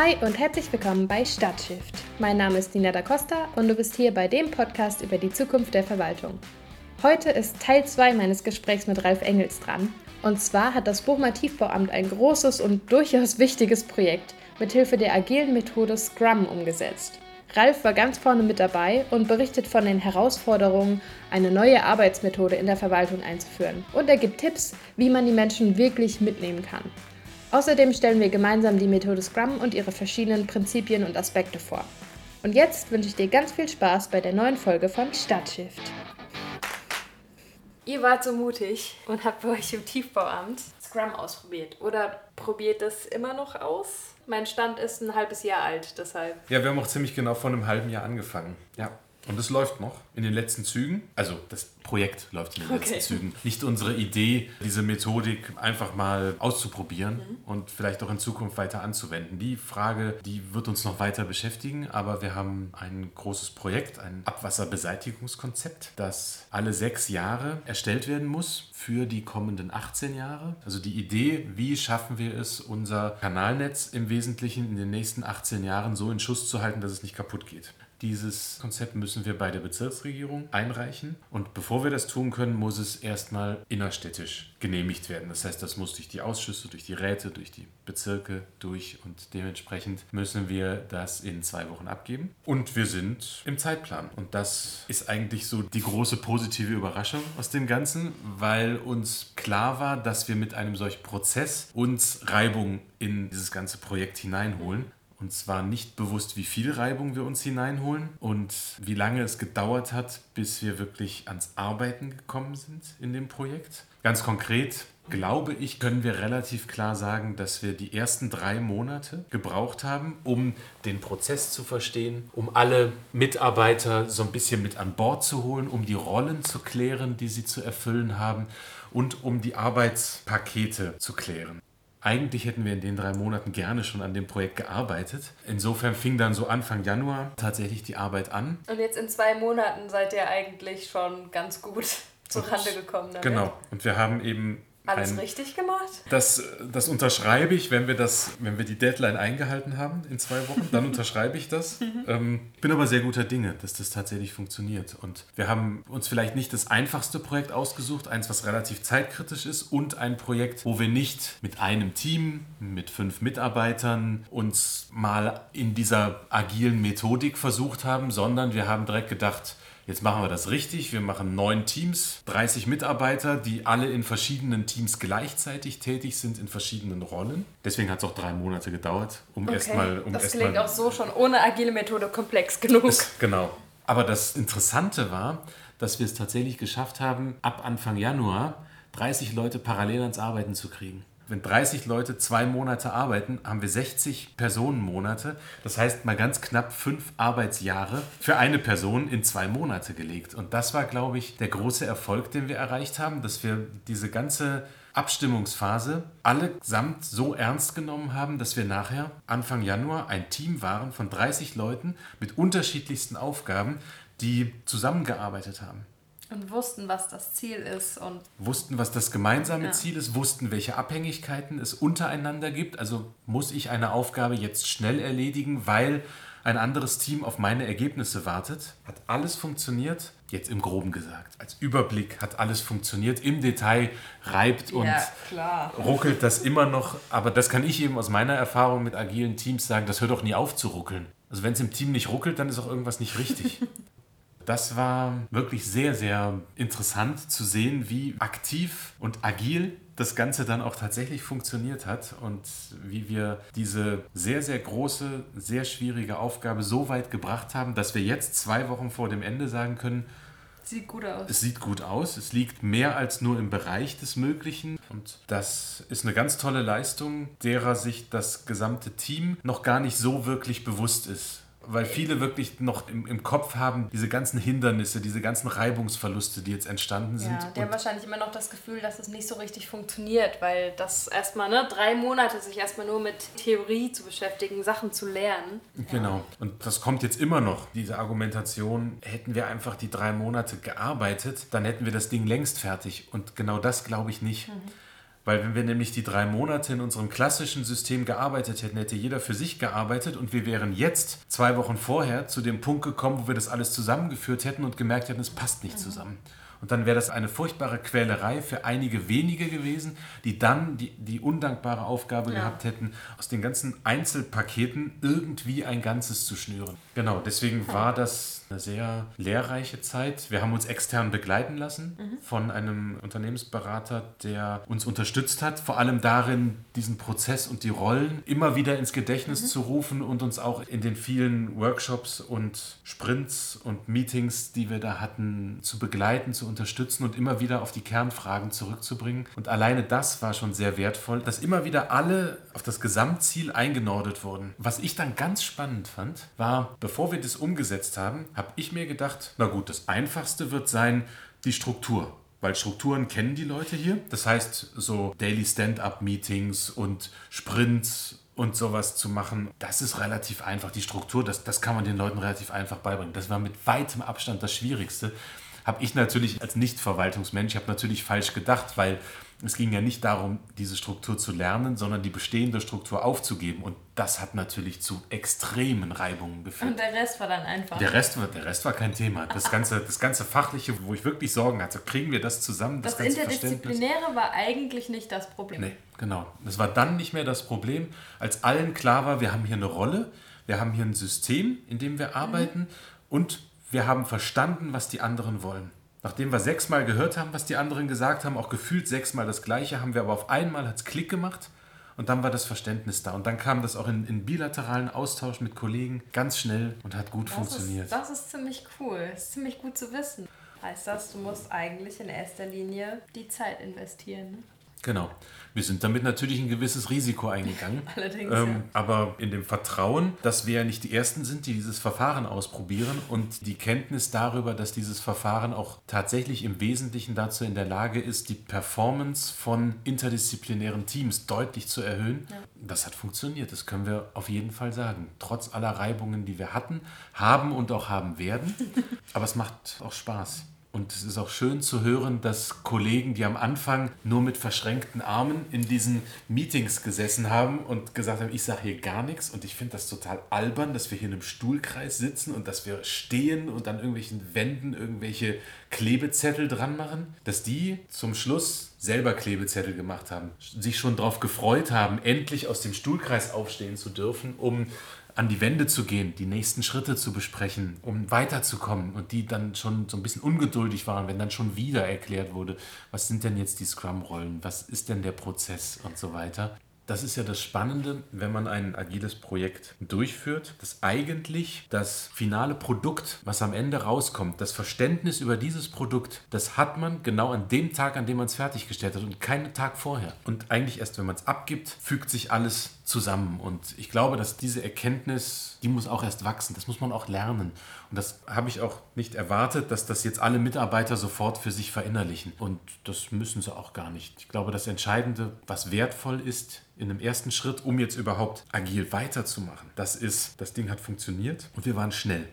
Hi und herzlich willkommen bei Stadtshift. Mein Name ist Nina da Costa und du bist hier bei dem Podcast über die Zukunft der Verwaltung. Heute ist Teil 2 meines Gesprächs mit Ralf Engels dran. Und zwar hat das Bochumer Tiefbauamt ein großes und durchaus wichtiges Projekt mithilfe der agilen Methode Scrum umgesetzt. Ralf war ganz vorne mit dabei und berichtet von den Herausforderungen, eine neue Arbeitsmethode in der Verwaltung einzuführen. Und er gibt Tipps, wie man die Menschen wirklich mitnehmen kann. Außerdem stellen wir gemeinsam die Methode Scrum und ihre verschiedenen Prinzipien und Aspekte vor. Und jetzt wünsche ich dir ganz viel Spaß bei der neuen Folge von Stadtshift. Ihr wart so mutig und habt bei euch im Tiefbauamt Scrum ausprobiert. Oder probiert es immer noch aus? Mein Stand ist ein halbes Jahr alt, deshalb. Ja, wir haben auch ziemlich genau vor einem halben Jahr angefangen. Ja. Und es läuft noch in den letzten Zügen. Also das Projekt läuft in den okay. letzten Zügen. Nicht unsere Idee, diese Methodik einfach mal auszuprobieren mhm. und vielleicht auch in Zukunft weiter anzuwenden. Die Frage, die wird uns noch weiter beschäftigen, aber wir haben ein großes Projekt, ein Abwasserbeseitigungskonzept, das alle sechs Jahre erstellt werden muss für die kommenden 18 Jahre. Also die Idee, wie schaffen wir es, unser Kanalnetz im Wesentlichen in den nächsten 18 Jahren so in Schuss zu halten, dass es nicht kaputt geht. Dieses Konzept müssen wir bei der Bezirksregierung einreichen. Und bevor wir das tun können, muss es erstmal innerstädtisch genehmigt werden. Das heißt, das muss durch die Ausschüsse, durch die Räte, durch die Bezirke durch. Und dementsprechend müssen wir das in zwei Wochen abgeben. Und wir sind im Zeitplan. Und das ist eigentlich so die große positive Überraschung aus dem Ganzen, weil uns klar war, dass wir mit einem solchen Prozess uns Reibung in dieses ganze Projekt hineinholen und zwar nicht bewusst, wie viel Reibung wir uns hineinholen und wie lange es gedauert hat, bis wir wirklich ans Arbeiten gekommen sind in dem Projekt. Ganz konkret, glaube ich, können wir relativ klar sagen, dass wir die ersten drei Monate gebraucht haben, um den Prozess zu verstehen, um alle Mitarbeiter so ein bisschen mit an Bord zu holen, um die Rollen zu klären, die sie zu erfüllen haben und um die Arbeitspakete zu klären. Eigentlich hätten wir in den drei Monaten gerne schon an dem Projekt gearbeitet. Insofern fing dann so Anfang Januar tatsächlich die Arbeit an. Und jetzt in zwei Monaten seid ihr eigentlich schon ganz gut zurande gekommen. Damit. Genau. Und wir haben eben alles ein, richtig gemacht? Das, das unterschreibe ich, wenn wir, das, wenn wir die Deadline eingehalten haben in zwei Wochen, dann unterschreibe ich das. Mhm. ähm, bin aber sehr guter Dinge, dass das tatsächlich funktioniert. Und wir haben uns vielleicht nicht das einfachste Projekt ausgesucht, eins, was relativ zeitkritisch ist und ein Projekt, wo wir nicht mit einem Team, mit fünf Mitarbeitern uns mal in dieser agilen Methodik versucht haben, sondern wir haben direkt gedacht, Jetzt machen wir das richtig. Wir machen neun Teams, 30 Mitarbeiter, die alle in verschiedenen Teams gleichzeitig tätig sind, in verschiedenen Rollen. Deswegen hat es auch drei Monate gedauert, um okay. erstmal. Um das erst klingt auch so schon ohne agile Methode komplex genug. Ist, genau. Aber das Interessante war, dass wir es tatsächlich geschafft haben, ab Anfang Januar 30 Leute parallel ans Arbeiten zu kriegen. Wenn 30 Leute zwei Monate arbeiten, haben wir 60 Personenmonate. Das heißt mal ganz knapp fünf Arbeitsjahre für eine Person in zwei Monate gelegt. Und das war, glaube ich, der große Erfolg, den wir erreicht haben, dass wir diese ganze Abstimmungsphase allesamt so ernst genommen haben, dass wir nachher Anfang Januar ein Team waren von 30 Leuten mit unterschiedlichsten Aufgaben, die zusammengearbeitet haben. Und wussten, was das Ziel ist. Und wussten, was das gemeinsame ja. Ziel ist, wussten, welche Abhängigkeiten es untereinander gibt. Also muss ich eine Aufgabe jetzt schnell erledigen, weil ein anderes Team auf meine Ergebnisse wartet. Hat alles funktioniert, jetzt im groben gesagt. Als Überblick hat alles funktioniert. Im Detail reibt und ja, ruckelt das immer noch. Aber das kann ich eben aus meiner Erfahrung mit agilen Teams sagen, das hört doch nie auf zu ruckeln. Also wenn es im Team nicht ruckelt, dann ist auch irgendwas nicht richtig. Das war wirklich sehr, sehr interessant zu sehen, wie aktiv und agil das Ganze dann auch tatsächlich funktioniert hat und wie wir diese sehr, sehr große, sehr schwierige Aufgabe so weit gebracht haben, dass wir jetzt zwei Wochen vor dem Ende sagen können, Sieht gut aus. Es sieht gut aus. Es liegt mehr als nur im Bereich des Möglichen. Und das ist eine ganz tolle Leistung, derer sich das gesamte Team noch gar nicht so wirklich bewusst ist weil viele wirklich noch im, im Kopf haben, diese ganzen Hindernisse, diese ganzen Reibungsverluste, die jetzt entstanden sind. Ja, die haben wahrscheinlich immer noch das Gefühl, dass es nicht so richtig funktioniert, weil das erstmal, ne, drei Monate sich erstmal nur mit Theorie zu beschäftigen, Sachen zu lernen. Genau. Und das kommt jetzt immer noch, diese Argumentation, hätten wir einfach die drei Monate gearbeitet, dann hätten wir das Ding längst fertig. Und genau das glaube ich nicht. Mhm Weil wenn wir nämlich die drei Monate in unserem klassischen System gearbeitet hätten, hätte jeder für sich gearbeitet und wir wären jetzt zwei Wochen vorher zu dem Punkt gekommen, wo wir das alles zusammengeführt hätten und gemerkt hätten, es passt nicht zusammen. Und dann wäre das eine furchtbare Quälerei für einige wenige gewesen, die dann die, die undankbare Aufgabe ja. gehabt hätten, aus den ganzen Einzelpaketen irgendwie ein Ganzes zu schnüren. Genau, deswegen war das eine sehr lehrreiche Zeit. Wir haben uns extern begleiten lassen mhm. von einem Unternehmensberater, der uns unterstützt hat, vor allem darin, diesen Prozess und die Rollen immer wieder ins Gedächtnis mhm. zu rufen und uns auch in den vielen Workshops und Sprints und Meetings, die wir da hatten, zu begleiten, zu unterstützen und immer wieder auf die Kernfragen zurückzubringen. Und alleine das war schon sehr wertvoll, dass immer wieder alle auf das Gesamtziel eingenordet wurden. Was ich dann ganz spannend fand, war, bevor wir das umgesetzt haben, habe ich mir gedacht, na gut, das Einfachste wird sein, die Struktur. Weil Strukturen kennen die Leute hier. Das heißt, so Daily Stand-up-Meetings und Sprints und sowas zu machen, das ist relativ einfach. Die Struktur, das, das kann man den Leuten relativ einfach beibringen. Das war mit weitem Abstand das Schwierigste. Habe ich natürlich als Nicht-Verwaltungsmensch, habe natürlich falsch gedacht, weil es ging ja nicht darum, diese Struktur zu lernen, sondern die bestehende Struktur aufzugeben. Und das hat natürlich zu extremen Reibungen geführt. Und der Rest war dann einfach. Der Rest war, der Rest war kein Thema. Das ganze, das ganze Fachliche, wo ich wirklich Sorgen hatte, kriegen wir das zusammen? Das, das Interdisziplinäre war eigentlich nicht das Problem. Nee, genau. Das war dann nicht mehr das Problem, als allen klar war, wir haben hier eine Rolle, wir haben hier ein System, in dem wir arbeiten mhm. und wir haben verstanden, was die anderen wollen. Nachdem wir sechsmal gehört haben, was die anderen gesagt haben, auch gefühlt sechsmal das Gleiche, haben wir aber auf einmal hat's Klick gemacht und dann war das Verständnis da. Und dann kam das auch in, in bilateralen Austausch mit Kollegen ganz schnell und hat gut das funktioniert. Ist, das ist ziemlich cool. Das ist ziemlich gut zu wissen. Heißt das, du musst eigentlich in erster Linie die Zeit investieren. Ne? Genau. Wir sind damit natürlich ein gewisses Risiko eingegangen. Allerdings. Ähm, ja. Aber in dem Vertrauen, dass wir ja nicht die Ersten sind, die dieses Verfahren ausprobieren und die Kenntnis darüber, dass dieses Verfahren auch tatsächlich im Wesentlichen dazu in der Lage ist, die Performance von interdisziplinären Teams deutlich zu erhöhen, ja. das hat funktioniert. Das können wir auf jeden Fall sagen. Trotz aller Reibungen, die wir hatten, haben und auch haben werden. Aber es macht auch Spaß. Und es ist auch schön zu hören, dass Kollegen, die am Anfang nur mit verschränkten Armen in diesen Meetings gesessen haben und gesagt haben, ich sage hier gar nichts und ich finde das total albern, dass wir hier in einem Stuhlkreis sitzen und dass wir stehen und an irgendwelchen Wänden irgendwelche Klebezettel dran machen, dass die zum Schluss selber Klebezettel gemacht haben, sich schon darauf gefreut haben, endlich aus dem Stuhlkreis aufstehen zu dürfen, um an die Wände zu gehen, die nächsten Schritte zu besprechen, um weiterzukommen und die dann schon so ein bisschen ungeduldig waren, wenn dann schon wieder erklärt wurde, was sind denn jetzt die Scrum-Rollen, was ist denn der Prozess und so weiter. Das ist ja das Spannende, wenn man ein agiles Projekt durchführt, dass eigentlich das finale Produkt, was am Ende rauskommt, das Verständnis über dieses Produkt, das hat man genau an dem Tag, an dem man es fertiggestellt hat und keinen Tag vorher. Und eigentlich erst, wenn man es abgibt, fügt sich alles zusammen. Und ich glaube, dass diese Erkenntnis, die muss auch erst wachsen, das muss man auch lernen. Und das habe ich auch nicht erwartet, dass das jetzt alle Mitarbeiter sofort für sich verinnerlichen. Und das müssen sie auch gar nicht. Ich glaube, das Entscheidende, was wertvoll ist, in einem ersten Schritt, um jetzt überhaupt agil weiterzumachen. Das ist, das Ding hat funktioniert und wir waren schnell.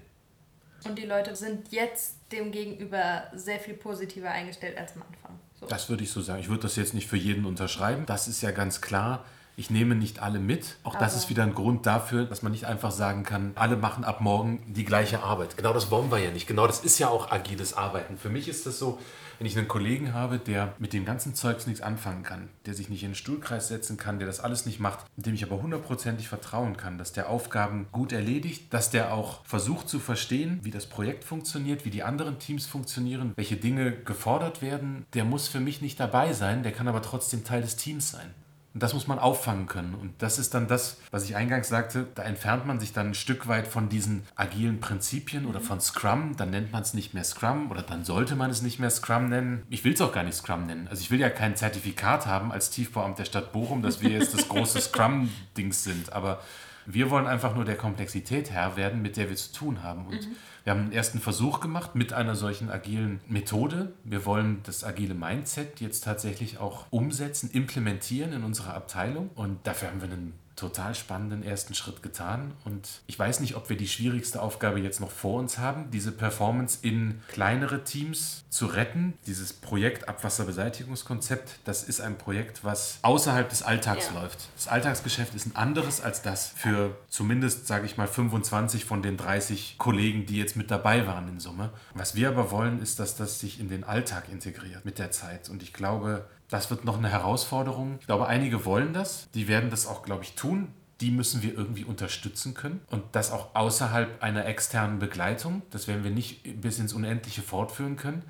Und die Leute sind jetzt dem gegenüber sehr viel positiver eingestellt als am Anfang. So. Das würde ich so sagen. Ich würde das jetzt nicht für jeden unterschreiben. Das ist ja ganz klar. Ich nehme nicht alle mit. Auch Aber das ist wieder ein Grund dafür, dass man nicht einfach sagen kann, alle machen ab morgen die gleiche Arbeit. Genau das wollen wir ja nicht. Genau das ist ja auch agiles Arbeiten. Für mich ist das so, wenn ich einen Kollegen habe, der mit dem ganzen Zeugs nichts anfangen kann, der sich nicht in den Stuhlkreis setzen kann, der das alles nicht macht, dem ich aber hundertprozentig vertrauen kann, dass der Aufgaben gut erledigt, dass der auch versucht zu verstehen, wie das Projekt funktioniert, wie die anderen Teams funktionieren, welche Dinge gefordert werden, der muss für mich nicht dabei sein, der kann aber trotzdem Teil des Teams sein. Und das muss man auffangen können. Und das ist dann das, was ich eingangs sagte, da entfernt man sich dann ein Stück weit von diesen agilen Prinzipien oder mhm. von Scrum. Dann nennt man es nicht mehr Scrum oder dann sollte man es nicht mehr Scrum nennen. Ich will es auch gar nicht Scrum nennen. Also ich will ja kein Zertifikat haben als Tiefbauamt der Stadt Bochum, dass wir jetzt das große Scrum-Dings sind. Aber wir wollen einfach nur der Komplexität Herr werden, mit der wir zu tun haben. Und mhm. Wir haben einen ersten Versuch gemacht mit einer solchen agilen Methode. Wir wollen das agile Mindset jetzt tatsächlich auch umsetzen, implementieren in unserer Abteilung. Und dafür haben wir einen total spannenden ersten Schritt getan. Und ich weiß nicht, ob wir die schwierigste Aufgabe jetzt noch vor uns haben, diese Performance in kleinere Teams zu retten. Dieses Projekt Abwasserbeseitigungskonzept, das ist ein Projekt, was außerhalb des Alltags ja. läuft. Das Alltagsgeschäft ist ein anderes als das für zumindest, sage ich mal, 25 von den 30 Kollegen, die jetzt mit dabei waren in Summe. Was wir aber wollen, ist, dass das sich in den Alltag integriert mit der Zeit. Und ich glaube, das wird noch eine Herausforderung. Ich glaube, einige wollen das. Die werden das auch, glaube ich, tun. Die müssen wir irgendwie unterstützen können. Und das auch außerhalb einer externen Begleitung. Das werden wir nicht bis ins Unendliche fortführen können.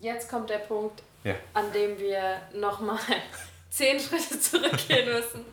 Jetzt kommt der Punkt, ja. an dem wir nochmal zehn Schritte zurückgehen müssen,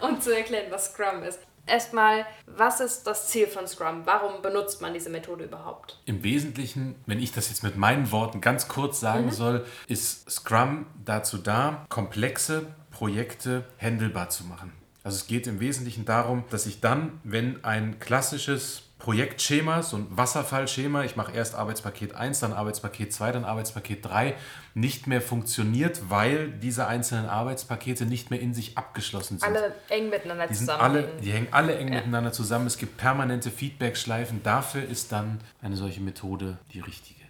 um zu erklären, was Scrum ist. Erstmal, was ist das Ziel von Scrum? Warum benutzt man diese Methode überhaupt? Im Wesentlichen, wenn ich das jetzt mit meinen Worten ganz kurz sagen mhm. soll, ist Scrum dazu da, komplexe Projekte handelbar zu machen. Also es geht im Wesentlichen darum, dass ich dann, wenn ein klassisches Projektschema, so ein Wasserfallschema, ich mache erst Arbeitspaket 1, dann Arbeitspaket 2, dann Arbeitspaket 3, nicht mehr funktioniert, weil diese einzelnen Arbeitspakete nicht mehr in sich abgeschlossen sind. Alle eng miteinander die zusammen. Alle, die hängen alle eng ja. miteinander zusammen. Es gibt permanente Feedback-Schleifen. Dafür ist dann eine solche Methode die richtige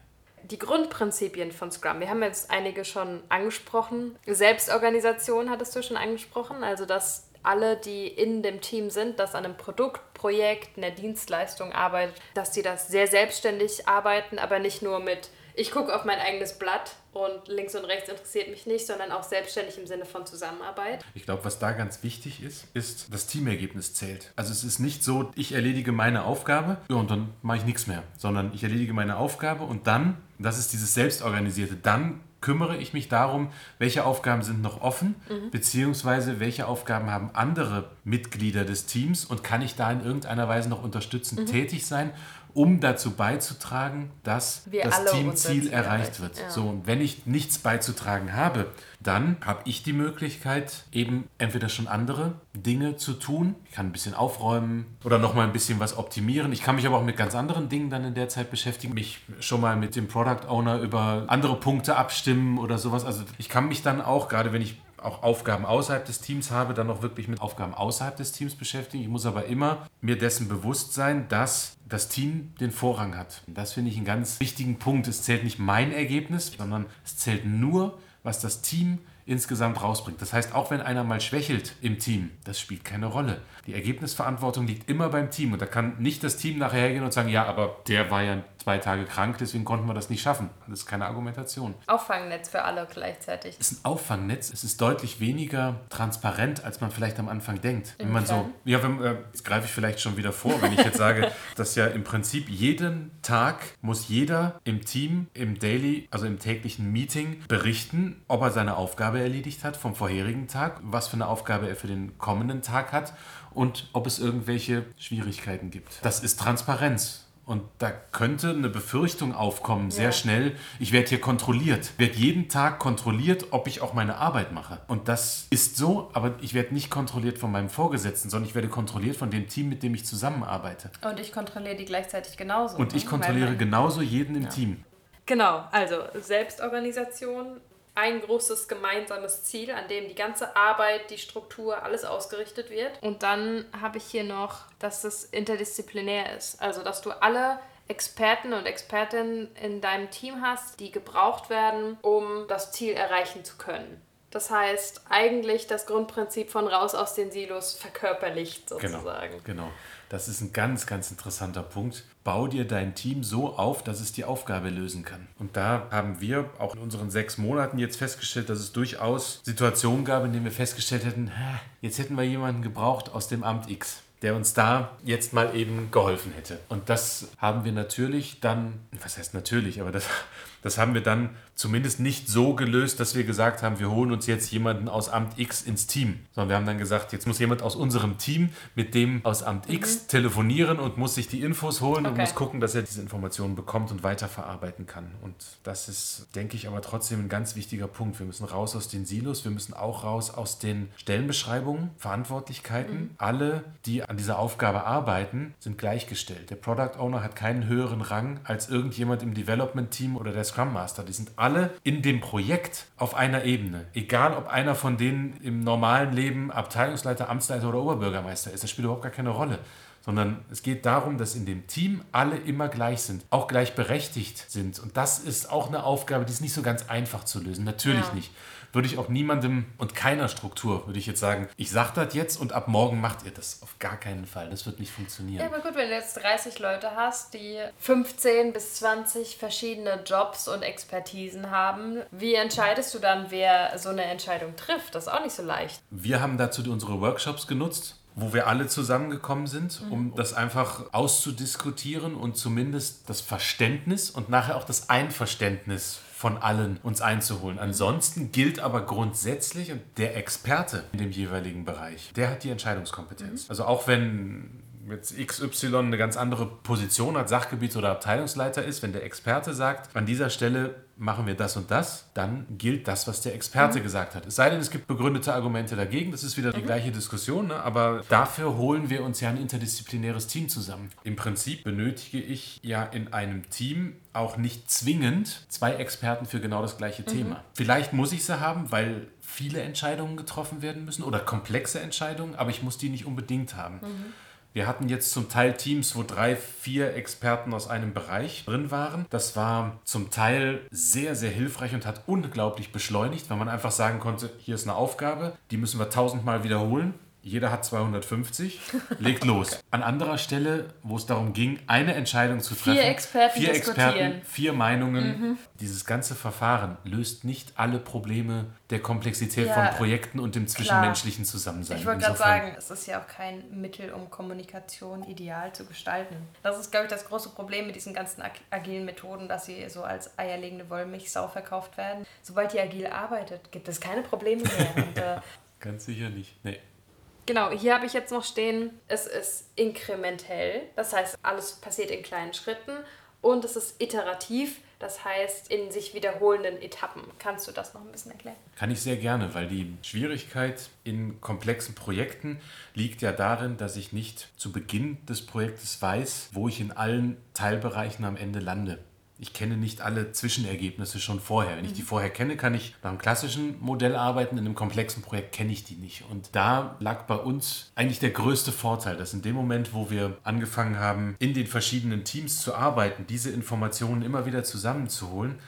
die Grundprinzipien von Scrum. Wir haben jetzt einige schon angesprochen. Selbstorganisation hattest du schon angesprochen, also dass alle, die in dem Team sind, das an einem Produkt, Projekt, einer Dienstleistung arbeitet, dass die das sehr selbstständig arbeiten, aber nicht nur mit, ich gucke auf mein eigenes Blatt und links und rechts interessiert mich nicht, sondern auch selbstständig im Sinne von Zusammenarbeit. Ich glaube, was da ganz wichtig ist, ist, das Teamergebnis zählt. Also es ist nicht so, ich erledige meine Aufgabe ja, und dann mache ich nichts mehr, sondern ich erledige meine Aufgabe und dann, das ist dieses Selbstorganisierte, dann kümmere ich mich darum, welche Aufgaben sind noch offen, mhm. beziehungsweise welche Aufgaben haben andere Mitglieder des Teams und kann ich da in irgendeiner Weise noch unterstützend mhm. tätig sein um dazu beizutragen, dass Wir das Teamziel erreicht wird. Ja. So, und wenn ich nichts beizutragen habe, dann habe ich die Möglichkeit, eben entweder schon andere Dinge zu tun. Ich kann ein bisschen aufräumen oder nochmal ein bisschen was optimieren. Ich kann mich aber auch mit ganz anderen Dingen dann in der Zeit beschäftigen. Mich schon mal mit dem Product Owner über andere Punkte abstimmen oder sowas. Also ich kann mich dann auch, gerade wenn ich auch Aufgaben außerhalb des Teams habe, dann auch wirklich mit Aufgaben außerhalb des Teams beschäftigen. Ich muss aber immer mir dessen bewusst sein, dass das Team den Vorrang hat. Das finde ich einen ganz wichtigen Punkt. Es zählt nicht mein Ergebnis, sondern es zählt nur, was das Team insgesamt rausbringt. Das heißt, auch wenn einer mal schwächelt im Team, das spielt keine Rolle. Die Ergebnisverantwortung liegt immer beim Team und da kann nicht das Team nachher hergehen und sagen, ja, aber der war ja zwei Tage krank, deswegen konnten wir das nicht schaffen. Das ist keine Argumentation. Auffangnetz für alle gleichzeitig. Es ist ein Auffangnetz. Es ist deutlich weniger transparent, als man vielleicht am Anfang denkt. Wenn man so, ja, wenn, äh, jetzt greife ich vielleicht schon wieder vor, wenn ich jetzt sage, dass ja im Prinzip jeden Tag muss jeder im Team, im Daily, also im täglichen Meeting berichten, ob er seine Aufgabe erledigt hat vom vorherigen Tag, was für eine Aufgabe er für den kommenden Tag hat und ob es irgendwelche Schwierigkeiten gibt. Das ist Transparenz. Und da könnte eine Befürchtung aufkommen, sehr ja. schnell, ich werde hier kontrolliert, werde jeden Tag kontrolliert, ob ich auch meine Arbeit mache. Und das ist so, aber ich werde nicht kontrolliert von meinem Vorgesetzten, sondern ich werde kontrolliert von dem Team, mit dem ich zusammenarbeite. Und ich kontrolliere die gleichzeitig genauso. Und ich ne? kontrolliere genauso jeden im ja. Team. Genau, also Selbstorganisation ein großes gemeinsames Ziel, an dem die ganze Arbeit, die Struktur, alles ausgerichtet wird. Und dann habe ich hier noch, dass es interdisziplinär ist. Also, dass du alle Experten und Expertinnen in deinem Team hast, die gebraucht werden, um das Ziel erreichen zu können. Das heißt, eigentlich das Grundprinzip von raus aus den Silos verkörperlicht genau, sozusagen. Genau, genau. Das ist ein ganz, ganz interessanter Punkt. Bau dir dein Team so auf, dass es die Aufgabe lösen kann. Und da haben wir auch in unseren sechs Monaten jetzt festgestellt, dass es durchaus Situationen gab, in denen wir festgestellt hätten, jetzt hätten wir jemanden gebraucht aus dem Amt X der uns da jetzt mal eben geholfen hätte. Und das haben wir natürlich dann, was heißt natürlich, aber das das haben wir dann zumindest nicht so gelöst, dass wir gesagt haben, wir holen uns jetzt jemanden aus Amt X ins Team, sondern wir haben dann gesagt, jetzt muss jemand aus unserem Team mit dem aus Amt X mhm. telefonieren und muss sich die Infos holen okay. und muss gucken, dass er diese Informationen bekommt und weiterverarbeiten kann. Und das ist, denke ich, aber trotzdem ein ganz wichtiger Punkt. Wir müssen raus aus den Silos, wir müssen auch raus aus den Stellenbeschreibungen, Verantwortlichkeiten. Mhm. Alle, die an dieser Aufgabe arbeiten, sind gleichgestellt. Der Product Owner hat keinen höheren Rang als irgendjemand im Development-Team oder der Scrum Master, die sind alle in dem Projekt auf einer Ebene. Egal, ob einer von denen im normalen Leben Abteilungsleiter, Amtsleiter oder Oberbürgermeister ist, das spielt überhaupt gar keine Rolle sondern es geht darum, dass in dem Team alle immer gleich sind, auch gleichberechtigt sind. Und das ist auch eine Aufgabe, die ist nicht so ganz einfach zu lösen. Natürlich ja. nicht würde ich auch niemandem und keiner Struktur, würde ich jetzt sagen, ich sage das jetzt und ab morgen macht ihr das. Auf gar keinen Fall. Das wird nicht funktionieren. Ja, aber gut, wenn du jetzt 30 Leute hast, die 15 bis 20 verschiedene Jobs und Expertisen haben, wie entscheidest du dann, wer so eine Entscheidung trifft? Das ist auch nicht so leicht. Wir haben dazu unsere Workshops genutzt wo wir alle zusammengekommen sind, um mhm. das einfach auszudiskutieren und zumindest das Verständnis und nachher auch das Einverständnis von allen uns einzuholen. Ansonsten gilt aber grundsätzlich und der Experte in dem jeweiligen Bereich, der hat die Entscheidungskompetenz. Mhm. Also auch wenn jetzt XY eine ganz andere Position hat, Sachgebiets- oder Abteilungsleiter ist, wenn der Experte sagt, an dieser Stelle machen wir das und das, dann gilt das, was der Experte mhm. gesagt hat. Es sei denn, es gibt begründete Argumente dagegen, das ist wieder die mhm. gleiche Diskussion, ne? aber dafür holen wir uns ja ein interdisziplinäres Team zusammen. Im Prinzip benötige ich ja in einem Team auch nicht zwingend zwei Experten für genau das gleiche mhm. Thema. Vielleicht muss ich sie haben, weil viele Entscheidungen getroffen werden müssen oder komplexe Entscheidungen, aber ich muss die nicht unbedingt haben. Mhm. Wir hatten jetzt zum Teil Teams, wo drei, vier Experten aus einem Bereich drin waren. Das war zum Teil sehr, sehr hilfreich und hat unglaublich beschleunigt, weil man einfach sagen konnte, hier ist eine Aufgabe, die müssen wir tausendmal wiederholen jeder hat 250, legt los. An anderer Stelle, wo es darum ging, eine Entscheidung zu treffen, vier Experten, vier, Experten, vier Meinungen. Mhm. Dieses ganze Verfahren löst nicht alle Probleme der Komplexität ja, von Projekten und dem zwischenmenschlichen klar. Zusammensein. Ich wollte gerade sagen, es ist ja auch kein Mittel, um Kommunikation ideal zu gestalten. Das ist, glaube ich, das große Problem mit diesen ganzen agilen Methoden, dass sie so als eierlegende Wollmilchsau verkauft werden. Sobald ihr agil arbeitet, gibt es keine Probleme mehr. Und, äh, Ganz sicher nicht. Nee. Genau, hier habe ich jetzt noch stehen, es ist inkrementell, das heißt, alles passiert in kleinen Schritten und es ist iterativ, das heißt in sich wiederholenden Etappen. Kannst du das noch ein bisschen erklären? Kann ich sehr gerne, weil die Schwierigkeit in komplexen Projekten liegt ja darin, dass ich nicht zu Beginn des Projektes weiß, wo ich in allen Teilbereichen am Ende lande ich kenne nicht alle Zwischenergebnisse schon vorher. Wenn ich die mhm. vorher kenne, kann ich nach einem klassischen Modell arbeiten. In einem komplexen Projekt kenne ich die nicht. Und da lag bei uns eigentlich der größte Vorteil, dass in dem Moment, wo wir angefangen haben, in den verschiedenen Teams zu arbeiten, diese Informationen immer wieder zusammenzuholen,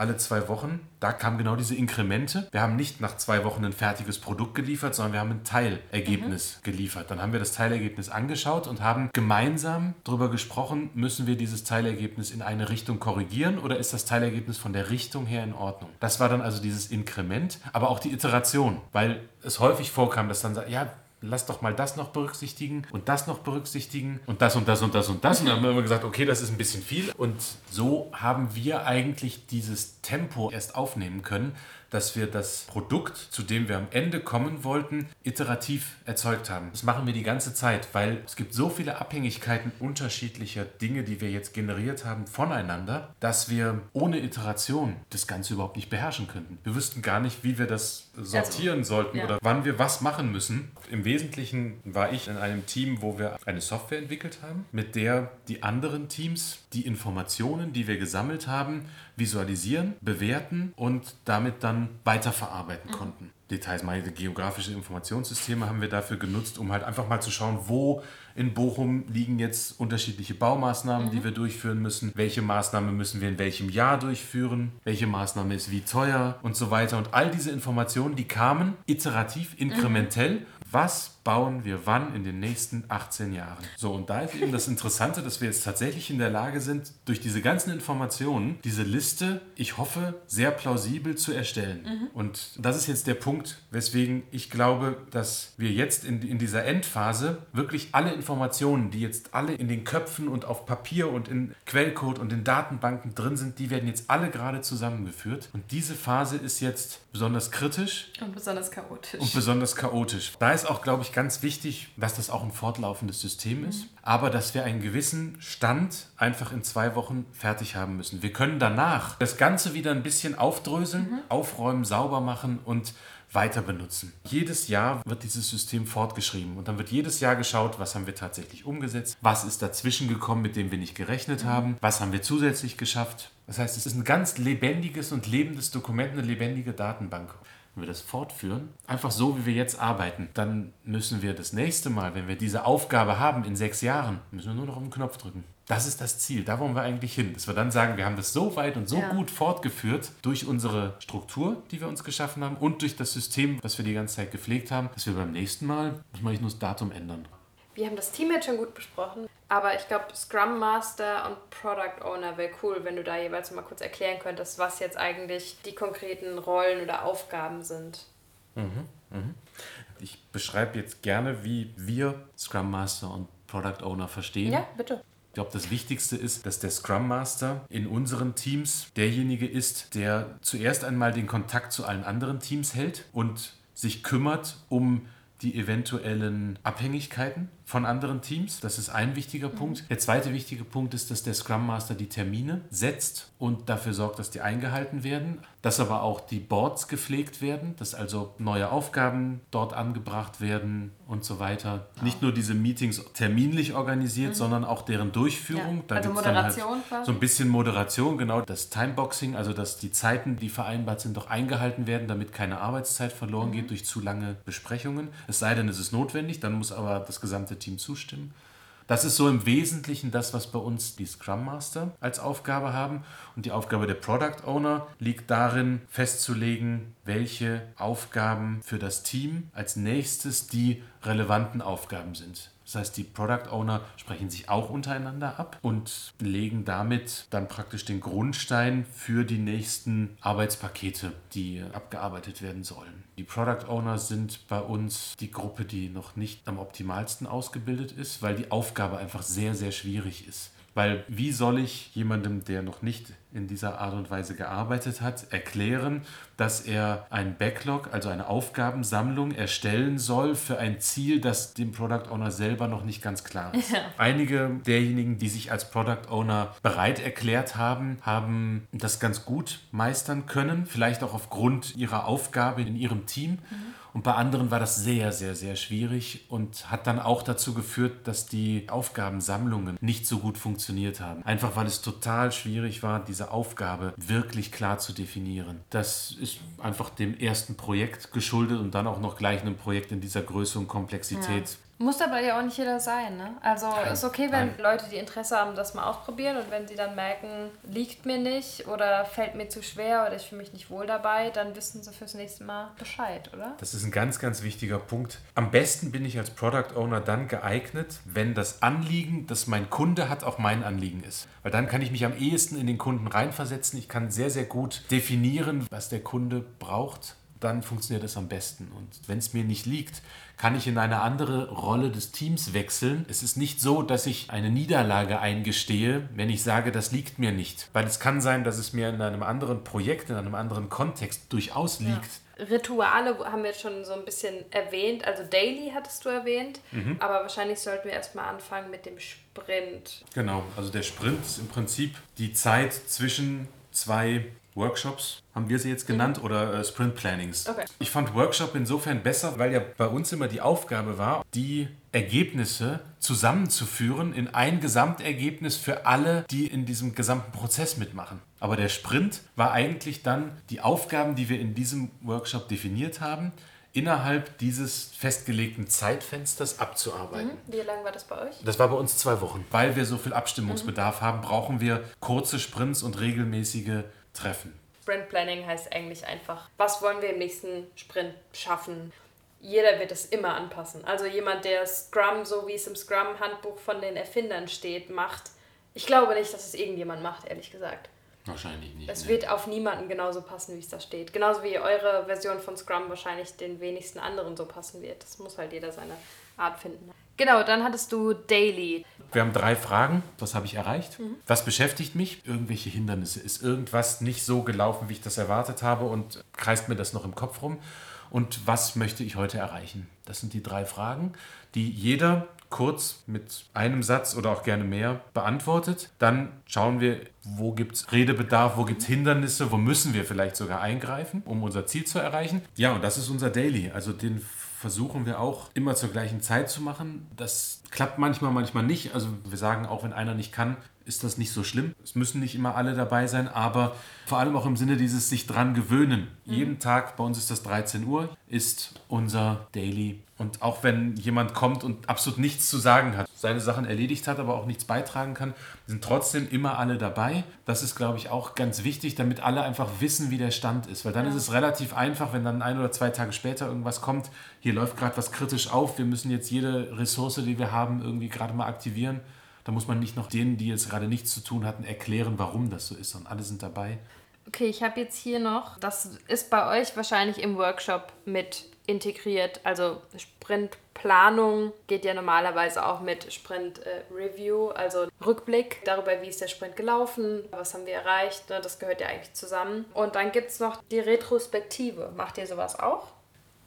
alle zwei Wochen. Da kamen genau diese Inkremente. Wir haben nicht nach zwei Wochen ein fertiges Produkt geliefert, sondern wir haben ein Teilergebnis mhm. geliefert. Dann haben wir das Teilergebnis angeschaut und haben gemeinsam darüber gesprochen, müssen wir dieses Teilergebnis in eine Richtung korrigieren oder ist das Teilergebnis von der Richtung her in Ordnung? Das war dann also dieses Inkrement, aber auch die Iteration, weil es häufig vorkam, dass dann, ja, lass doch mal das noch berücksichtigen und das noch berücksichtigen und das und das und das und das. Und dann haben wir gesagt, okay, das ist ein bisschen viel. Und so haben wir eigentlich dieses Tempo erst aufnehmen können, dass wir das Produkt, zu dem wir am Ende kommen wollten, iterativ erzeugt haben. Das machen wir die ganze Zeit, weil es gibt so viele Abhängigkeiten unterschiedlicher Dinge, die wir jetzt generiert haben, voneinander, dass wir ohne Iteration das Ganze überhaupt nicht beherrschen könnten. Wir wüssten gar nicht, wie wir das sortieren also, sollten ja. oder wann wir was machen müssen. Im Wesentlichen war ich in einem Team, wo wir eine Software entwickelt haben, mit der die anderen Teams die Informationen, die wir gesammelt haben, visualisieren, bewerten und damit dann weiterverarbeiten mhm. konnten. Details, meine geografische Informationssysteme haben wir dafür genutzt, um halt einfach mal zu schauen, wo in Bochum liegen jetzt unterschiedliche Baumaßnahmen, mhm. die wir durchführen müssen. Welche Maßnahme müssen wir in welchem Jahr durchführen? Welche Maßnahme ist wie teuer und so weiter. Und all diese Informationen, die kamen iterativ, inkrementell. Mhm. Was bauen wir wann in den nächsten 18 Jahren. So, und da ist eben das Interessante, dass wir jetzt tatsächlich in der Lage sind, durch diese ganzen Informationen diese Liste, ich hoffe, sehr plausibel zu erstellen. Mhm. Und das ist jetzt der Punkt, weswegen ich glaube, dass wir jetzt in, in dieser Endphase wirklich alle Informationen, die jetzt alle in den Köpfen und auf Papier und in Quellcode und in Datenbanken drin sind, die werden jetzt alle gerade zusammengeführt. Und diese Phase ist jetzt besonders kritisch. Und besonders chaotisch. Und besonders chaotisch. Da ist auch, glaube ich, ganz wichtig, dass das auch ein fortlaufendes System ist, mhm. aber dass wir einen gewissen Stand einfach in zwei Wochen fertig haben müssen. Wir können danach das Ganze wieder ein bisschen aufdröseln, mhm. aufräumen, sauber machen und weiter benutzen. Jedes Jahr wird dieses System fortgeschrieben und dann wird jedes Jahr geschaut, was haben wir tatsächlich umgesetzt, was ist dazwischen gekommen, mit dem wir nicht gerechnet mhm. haben, was haben wir zusätzlich geschafft, Das heißt, es ist ein ganz lebendiges und lebendes Dokument, eine lebendige Datenbank. Wir das fortführen, einfach so, wie wir jetzt arbeiten, dann müssen wir das nächste Mal, wenn wir diese Aufgabe haben in sechs Jahren, müssen wir nur noch auf den Knopf drücken. Das ist das Ziel. Da wollen wir eigentlich hin. Dass wir dann sagen, wir haben das so weit und so ja. gut fortgeführt durch unsere Struktur, die wir uns geschaffen haben und durch das System, was wir die ganze Zeit gepflegt haben, dass wir beim nächsten Mal, muss man nicht nur das Datum ändern. Wir haben das Team jetzt schon gut besprochen, aber ich glaube, Scrum Master und Product Owner wäre cool, wenn du da jeweils mal kurz erklären könntest, was jetzt eigentlich die konkreten Rollen oder Aufgaben sind. Mhm, mhm. Ich beschreibe jetzt gerne, wie wir Scrum Master und Product Owner verstehen. Ja, bitte. Ich glaube, das Wichtigste ist, dass der Scrum Master in unseren Teams derjenige ist, der zuerst einmal den Kontakt zu allen anderen Teams hält und sich kümmert um die eventuellen Abhängigkeiten von anderen Teams. Das ist ein wichtiger mhm. Punkt. Der zweite wichtige Punkt ist, dass der Scrum Master die Termine setzt und dafür sorgt, dass die eingehalten werden, dass aber auch die Boards gepflegt werden, dass also neue Aufgaben dort angebracht werden und so weiter. Ja. Nicht nur diese Meetings terminlich organisiert, mhm. sondern auch deren Durchführung. Ja. Da also Moderation halt quasi. So ein bisschen Moderation, genau. Das Timeboxing, also dass die Zeiten, die vereinbart sind, doch eingehalten werden, damit keine Arbeitszeit verloren mhm. geht durch zu lange Besprechungen. Es sei denn, es ist notwendig, dann muss aber das gesamte Team zustimmen. Das ist so im Wesentlichen das, was bei uns die Scrum Master als Aufgabe haben. Und die Aufgabe der Product Owner liegt darin, festzulegen, welche Aufgaben für das Team als nächstes die relevanten Aufgaben sind. Das heißt, die Product Owner sprechen sich auch untereinander ab und legen damit dann praktisch den Grundstein für die nächsten Arbeitspakete, die abgearbeitet werden sollen. Die Product Owner sind bei uns die Gruppe, die noch nicht am optimalsten ausgebildet ist, weil die Aufgabe einfach sehr, sehr schwierig ist. Weil wie soll ich jemandem, der noch nicht in dieser Art und Weise gearbeitet hat, erklären, dass er einen Backlog, also eine Aufgabensammlung erstellen soll für ein Ziel, das dem Product Owner selber noch nicht ganz klar ist. Ja. Einige derjenigen, die sich als Product Owner bereit erklärt haben, haben das ganz gut meistern können, vielleicht auch aufgrund ihrer Aufgabe in ihrem Team. Mhm und bei anderen war das sehr, sehr, sehr schwierig und hat dann auch dazu geführt, dass die Aufgabensammlungen nicht so gut funktioniert haben. Einfach weil es total schwierig war, diese Aufgabe wirklich klar zu definieren. Das ist einfach dem ersten Projekt geschuldet und dann auch noch gleich einem Projekt in dieser Größe und Komplexität. Ja. Muss aber ja auch nicht jeder sein, ne? Also Nein. ist okay, wenn Nein. Leute, die Interesse haben, das mal ausprobieren und wenn sie dann merken, liegt mir nicht oder fällt mir zu schwer oder ich fühle mich nicht wohl dabei, dann wissen sie fürs nächste Mal Bescheid, oder? Das ist ein ganz, ganz wichtiger Punkt. Am besten bin ich als Product Owner dann geeignet, wenn das Anliegen, das mein Kunde hat, auch mein Anliegen ist. Weil dann kann ich mich am ehesten in den Kunden reinversetzen. Ich kann sehr, sehr gut definieren, was der Kunde braucht dann funktioniert es am besten. Und wenn es mir nicht liegt, kann ich in eine andere Rolle des Teams wechseln. Es ist nicht so, dass ich eine Niederlage eingestehe, wenn ich sage, das liegt mir nicht. Weil es kann sein, dass es mir in einem anderen Projekt, in einem anderen Kontext durchaus liegt. Ja. Rituale haben wir jetzt schon so ein bisschen erwähnt. Also Daily hattest du erwähnt, mhm. aber wahrscheinlich sollten wir erstmal anfangen mit dem Sprint. Genau, also der Sprint ist im Prinzip die Zeit zwischen zwei Workshops haben wir sie jetzt genannt mhm. oder äh, Sprint Plannings. Okay. Ich fand Workshop insofern besser, weil ja bei uns immer die Aufgabe war, die Ergebnisse zusammenzuführen in ein Gesamtergebnis für alle, die in diesem gesamten Prozess mitmachen. Aber der Sprint war eigentlich dann die Aufgaben, die wir in diesem Workshop definiert haben, innerhalb dieses festgelegten Zeitfensters abzuarbeiten. Mhm. Wie lange war das bei euch? Das war bei uns zwei Wochen. Weil wir so viel Abstimmungsbedarf mhm. haben, brauchen wir kurze Sprints und regelmäßige treffen. Sprint Planning heißt eigentlich einfach, was wollen wir im nächsten Sprint schaffen? Jeder wird es immer anpassen. Also jemand, der Scrum, so wie es im Scrum-Handbuch von den Erfindern steht, macht. Ich glaube nicht, dass es irgendjemand macht, ehrlich gesagt. Wahrscheinlich nicht. Es ne? wird auf niemanden genauso passen, wie es da steht. Genauso wie eure Version von Scrum wahrscheinlich den wenigsten anderen so passen wird. Das muss halt jeder seine Art finden. Genau, dann hattest du Daily. Wir haben drei Fragen. Was habe ich erreicht? Mhm. Was beschäftigt mich? Irgendwelche Hindernisse. Ist irgendwas nicht so gelaufen, wie ich das erwartet habe und kreist mir das noch im Kopf rum? Und was möchte ich heute erreichen? Das sind die drei Fragen, die jeder kurz mit einem Satz oder auch gerne mehr beantwortet. Dann schauen wir, wo gibt es Redebedarf, wo gibt es Hindernisse, wo müssen wir vielleicht sogar eingreifen, um unser Ziel zu erreichen. Ja, und das ist unser Daily. Also den versuchen wir auch immer zur gleichen Zeit zu machen. Das klappt manchmal, manchmal nicht. Also wir sagen auch, wenn einer nicht kann, ist das nicht so schlimm. Es müssen nicht immer alle dabei sein, aber vor allem auch im Sinne dieses sich dran gewöhnen. Mhm. Jeden Tag, bei uns ist das 13 Uhr, ist unser Daily. Und auch wenn jemand kommt und absolut nichts zu sagen hat, seine Sachen erledigt hat, aber auch nichts beitragen kann, sind trotzdem immer alle dabei. Das ist, glaube ich, auch ganz wichtig, damit alle einfach wissen, wie der Stand ist. Weil dann ja. ist es relativ einfach, wenn dann ein oder zwei Tage später irgendwas kommt, hier läuft gerade was kritisch auf, wir müssen jetzt jede Ressource, die wir haben, irgendwie gerade mal aktivieren da muss man nicht noch denen, die jetzt gerade nichts zu tun hatten, erklären, warum das so ist, sondern alle sind dabei. Okay, ich habe jetzt hier noch, das ist bei euch wahrscheinlich im Workshop mit integriert. Also Sprintplanung geht ja normalerweise auch mit Sprint äh, Review, also Rückblick darüber, wie ist der Sprint gelaufen, was haben wir erreicht. Ne? Das gehört ja eigentlich zusammen. Und dann gibt es noch die Retrospektive. Macht ihr sowas auch?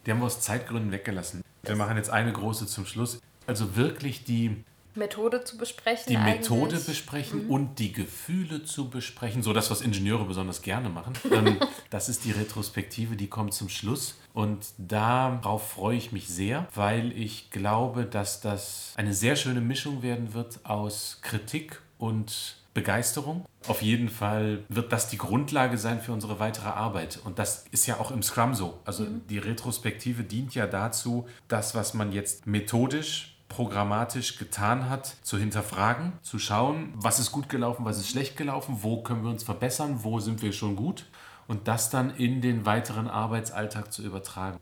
Die haben wir aus Zeitgründen weggelassen. Wir machen jetzt eine große zum Schluss. Also wirklich die Methode zu besprechen. Die eigentlich. Methode besprechen mhm. und die Gefühle zu besprechen. So das, was Ingenieure besonders gerne machen. Ähm, das ist die Retrospektive, die kommt zum Schluss. Und darauf freue ich mich sehr, weil ich glaube, dass das eine sehr schöne Mischung werden wird aus Kritik und Begeisterung. Auf jeden Fall wird das die Grundlage sein für unsere weitere Arbeit. Und das ist ja auch im Scrum so. Also mhm. die Retrospektive dient ja dazu, das, was man jetzt methodisch programmatisch getan hat, zu hinterfragen, zu schauen, was ist gut gelaufen, was ist schlecht gelaufen, wo können wir uns verbessern, wo sind wir schon gut und das dann in den weiteren Arbeitsalltag zu übertragen.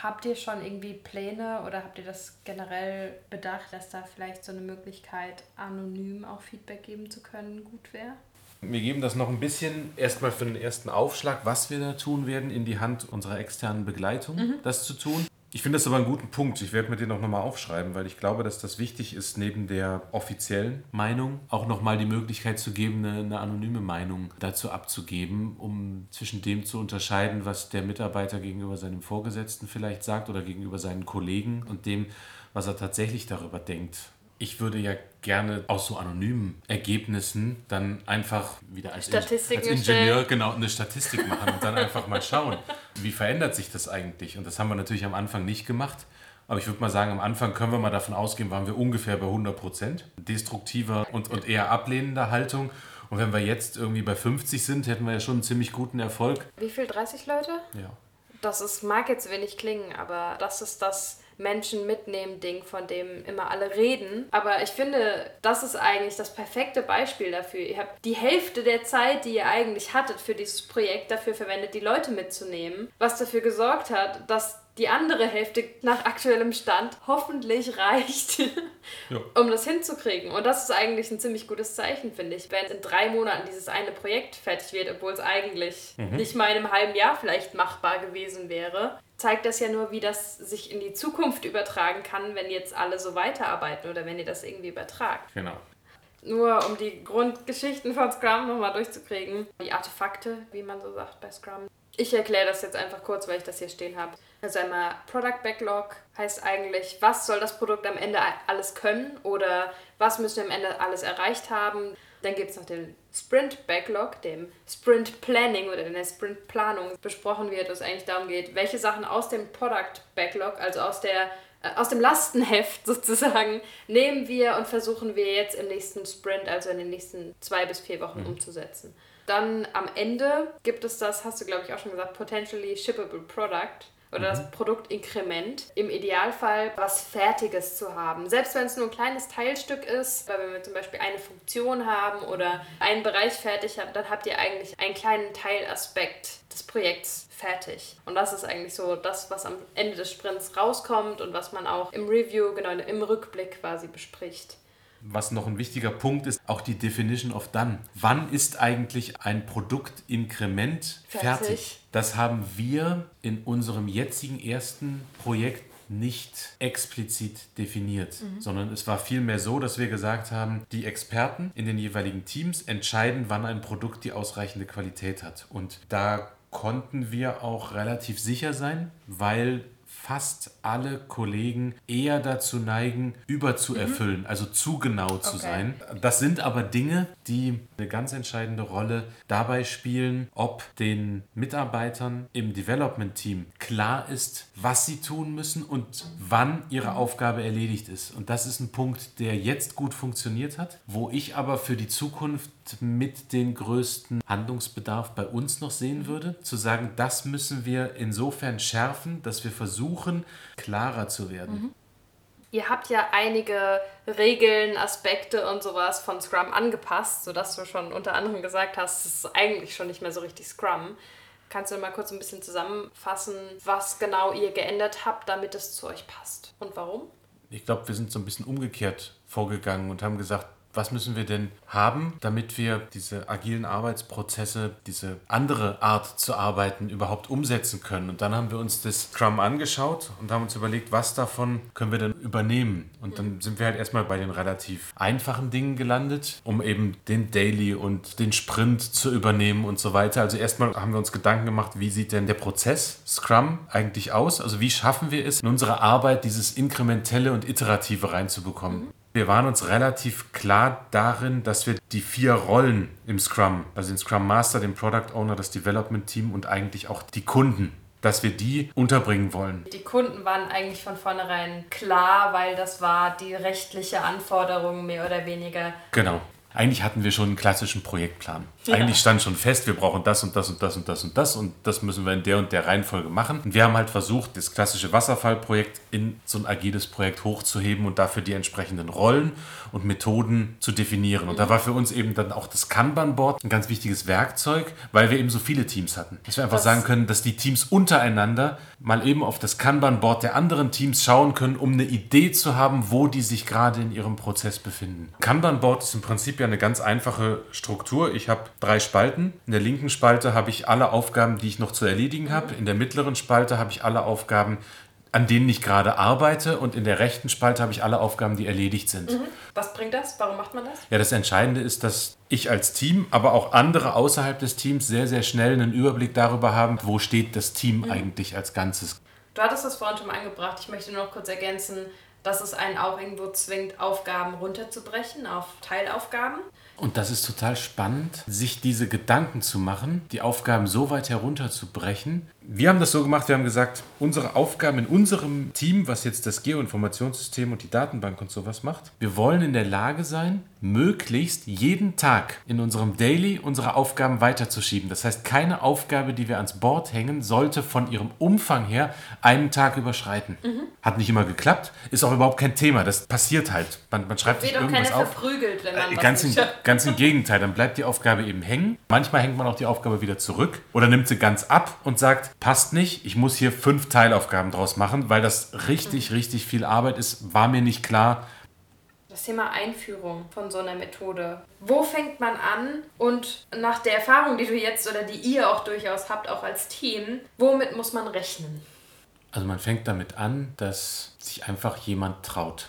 Habt ihr schon irgendwie Pläne oder habt ihr das generell bedacht, dass da vielleicht so eine Möglichkeit, anonym auch Feedback geben zu können, gut wäre? Wir geben das noch ein bisschen erstmal für den ersten Aufschlag, was wir da tun werden, in die Hand unserer externen Begleitung, mhm. das zu tun. Ich finde das aber einen guten Punkt. Ich werde mir den auch nochmal aufschreiben, weil ich glaube, dass das wichtig ist, neben der offiziellen Meinung auch nochmal die Möglichkeit zu geben, eine, eine, anonyme Meinung dazu abzugeben, um zwischen dem zu unterscheiden, was der Mitarbeiter gegenüber seinem Vorgesetzten vielleicht sagt oder gegenüber seinen Kollegen und dem, was er tatsächlich darüber denkt ich würde ja gerne aus so anonymen Ergebnissen dann einfach wieder als, In, als Ingenieur genau eine Statistik machen und dann einfach mal schauen, wie verändert sich das eigentlich. Und das haben wir natürlich am Anfang nicht gemacht. Aber ich würde mal sagen, am Anfang können wir mal davon ausgehen, waren wir ungefähr bei 100 Prozent destruktiver und, und eher ablehnender Haltung. Und wenn wir jetzt irgendwie bei 50 sind, hätten wir ja schon einen ziemlich guten Erfolg. Wie viel? 30 Leute? Ja. Das ist, mag jetzt wenig klingen, aber das ist das Menschen mitnehmen Ding, von dem immer alle reden. Aber ich finde, das ist eigentlich das perfekte Beispiel dafür. Ihr habt die Hälfte der Zeit, die ihr eigentlich hattet für dieses Projekt, dafür verwendet, die Leute mitzunehmen, was dafür gesorgt hat, dass die andere Hälfte nach aktuellem Stand hoffentlich reicht, ja. um das hinzukriegen. Und das ist eigentlich ein ziemlich gutes Zeichen, finde ich. Wenn in drei Monaten dieses eine Projekt fertig wird, obwohl es eigentlich mhm. nicht mal in einem halben Jahr vielleicht machbar gewesen wäre, zeigt das ja nur, wie das sich in die Zukunft übertragen kann, wenn jetzt alle so weiterarbeiten oder wenn ihr das irgendwie übertragt. Genau. Nur um die Grundgeschichten von Scrum nochmal durchzukriegen. Die Artefakte, wie man so sagt bei Scrum. Ich erkläre das jetzt einfach kurz, weil ich das hier stehen habe. Also einmal Product Backlog heißt eigentlich, was soll das Produkt am Ende alles können oder was müssen wir am Ende alles erreicht haben. Dann gibt es noch den Sprint Backlog, dem Sprint Planning oder der Sprint Planung besprochen wird, wo es eigentlich darum geht, welche Sachen aus dem Product Backlog, also aus der äh, aus dem Lastenheft sozusagen, nehmen wir und versuchen wir jetzt im nächsten Sprint, also in den nächsten zwei bis vier Wochen mhm. umzusetzen. Dann am Ende gibt es das, hast du glaube ich auch schon gesagt, Potentially Shippable Product oder mhm. das Produktinkrement. Im Idealfall was Fertiges zu haben. Selbst wenn es nur ein kleines Teilstück ist, weil wenn wir zum Beispiel eine Funktion haben oder einen Bereich fertig haben, dann habt ihr eigentlich einen kleinen Teilaspekt des Projekts fertig. Und das ist eigentlich so das, was am Ende des Sprints rauskommt und was man auch im Review, genau im Rückblick quasi bespricht. Was noch ein wichtiger Punkt ist, auch die Definition of Done. Wann ist eigentlich ein Produktinkrement fertig? fertig? Das haben wir in unserem jetzigen ersten Projekt nicht explizit definiert, mhm. sondern es war vielmehr so, dass wir gesagt haben, die Experten in den jeweiligen Teams entscheiden, wann ein Produkt die ausreichende Qualität hat. Und da konnten wir auch relativ sicher sein, weil fast alle Kollegen eher dazu neigen, überzuerfüllen, mhm. also zu genau zu okay. sein. Das sind aber Dinge, die eine ganz entscheidende Rolle dabei spielen, ob den Mitarbeitern im Development-Team klar ist, was sie tun müssen und wann ihre mhm. Aufgabe erledigt ist. Und das ist ein Punkt, der jetzt gut funktioniert hat, wo ich aber für die Zukunft mit den größten Handlungsbedarf bei uns noch sehen würde, zu sagen, das müssen wir insofern schärfen, dass wir versuchen, klarer zu werden. Mhm. Ihr habt ja einige Regeln, Aspekte und sowas von Scrum angepasst, sodass du schon unter anderem gesagt hast, es ist eigentlich schon nicht mehr so richtig Scrum. Kannst du mal kurz ein bisschen zusammenfassen, was genau ihr geändert habt, damit es zu euch passt und warum? Ich glaube, wir sind so ein bisschen umgekehrt vorgegangen und haben gesagt, was müssen wir denn haben, damit wir diese agilen Arbeitsprozesse, diese andere Art zu arbeiten überhaupt umsetzen können. Und dann haben wir uns das Scrum angeschaut und haben uns überlegt, was davon können wir denn übernehmen. Und dann sind wir halt erstmal bei den relativ einfachen Dingen gelandet, um eben den Daily und den Sprint zu übernehmen und so weiter. Also erstmal haben wir uns Gedanken gemacht, wie sieht denn der Prozess Scrum eigentlich aus? Also wie schaffen wir es, in unsere Arbeit dieses Inkrementelle und Iterative reinzubekommen? Wir waren uns relativ klar darin, dass wir die vier Rollen im Scrum, also den Scrum Master, den Product Owner, das Development Team und eigentlich auch die Kunden, dass wir die unterbringen wollen. Die Kunden waren eigentlich von vornherein klar, weil das war die rechtliche Anforderung mehr oder weniger. Genau eigentlich hatten wir schon einen klassischen Projektplan. Ja. Eigentlich stand schon fest, wir brauchen das und das und das und das und das und das müssen wir in der und der Reihenfolge machen. Und wir haben halt versucht, das klassische Wasserfallprojekt in so ein agiles Projekt hochzuheben und dafür die entsprechenden Rollen und Methoden zu definieren. Und mhm. da war für uns eben dann auch das Kanban-Board ein ganz wichtiges Werkzeug, weil wir eben so viele Teams hatten. Dass wir einfach das sagen können, dass die Teams untereinander mal eben auf das Kanban-Board der anderen Teams schauen können, um eine Idee zu haben, wo die sich gerade in ihrem Prozess befinden. Kanban-Board ist im Prinzip ja eine ganz einfache Struktur. Ich habe drei Spalten. In der linken Spalte habe ich alle Aufgaben, die ich noch zu erledigen habe. In der mittleren Spalte habe ich alle Aufgaben, an denen ich gerade arbeite und in der rechten Spalte habe ich alle Aufgaben, die erledigt sind. Mhm. Was bringt das? Warum macht man das? Ja, das Entscheidende ist, dass ich als Team, aber auch andere außerhalb des Teams sehr, sehr schnell einen Überblick darüber haben, wo steht das Team mhm. eigentlich als Ganzes. Du hattest das vorhin schon mal angebracht. Ich möchte nur noch kurz ergänzen, dass es einen auch irgendwo zwingt, Aufgaben runterzubrechen auf Teilaufgaben. Und das ist total spannend, sich diese Gedanken zu machen, die Aufgaben so weit herunterzubrechen. Wir haben das so gemacht, wir haben gesagt, unsere Aufgaben in unserem Team, was jetzt das Geoinformationssystem und die Datenbank und sowas macht, wir wollen in der Lage sein, möglichst jeden Tag in unserem Daily unsere Aufgaben weiterzuschieben. Das heißt, keine Aufgabe, die wir ans Board hängen, sollte von ihrem Umfang her einen Tag überschreiten. Mhm. Hat nicht immer geklappt, ist auch überhaupt kein Thema. Das passiert halt. Man, man schreibt sich irgendwas auf. verprügelt, wenn man äh, ganz, im, ganz im Gegenteil, dann bleibt die Aufgabe eben hängen. Manchmal hängt man auch die Aufgabe wieder zurück oder nimmt sie ganz ab und sagt, passt nicht, ich muss hier fünf Teilaufgaben draus machen, weil das richtig, mhm. richtig viel Arbeit ist, war mir nicht klar das Thema Einführung von so einer Methode. Wo fängt man an und nach der Erfahrung, die du jetzt oder die ihr auch durchaus habt, auch als Team, womit muss man rechnen? Also man fängt damit an, dass sich einfach jemand traut.